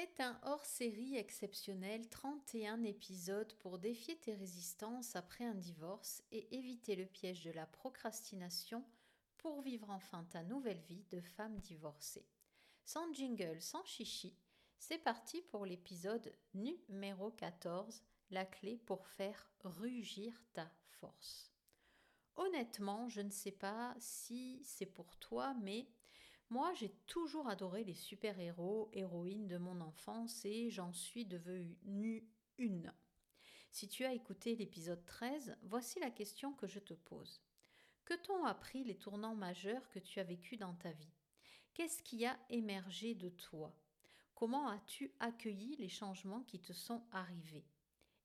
C'est un hors-série exceptionnel, 31 épisodes pour défier tes résistances après un divorce et éviter le piège de la procrastination pour vivre enfin ta nouvelle vie de femme divorcée. Sans jingle, sans chichi, c'est parti pour l'épisode numéro 14, la clé pour faire rugir ta force. Honnêtement, je ne sais pas si c'est pour toi, mais moi j'ai toujours adoré les super-héros, héroïnes de mon enfance et j'en suis devenue une. Si tu as écouté l'épisode 13, voici la question que je te pose. Que t'ont appris les tournants majeurs que tu as vécus dans ta vie? Qu'est-ce qui a émergé de toi? Comment as-tu accueilli les changements qui te sont arrivés?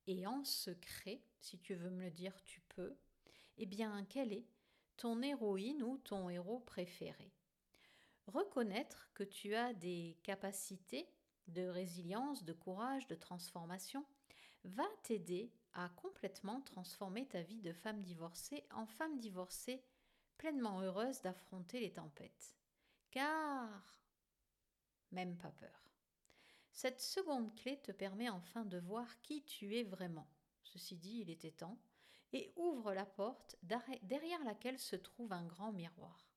Et en secret, si tu veux me le dire, tu peux, eh bien, quelle est ton héroïne ou ton héros préféré? Reconnaître que tu as des capacités de résilience, de courage, de transformation va t'aider à complètement transformer ta vie de femme divorcée en femme divorcée pleinement heureuse d'affronter les tempêtes. Car même pas peur. Cette seconde clé te permet enfin de voir qui tu es vraiment. Ceci dit, il était temps, et ouvre la porte derrière laquelle se trouve un grand miroir.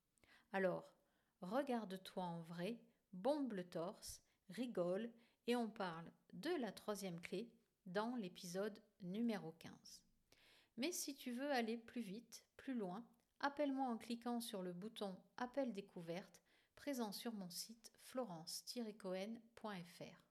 Alors, regarde-toi en vrai, bombe le torse, rigole, et on parle de la troisième clé dans l'épisode numéro 15. Mais si tu veux aller plus vite, plus loin, appelle-moi en cliquant sur le bouton Appel découverte présent sur mon site florence-cohen.fr.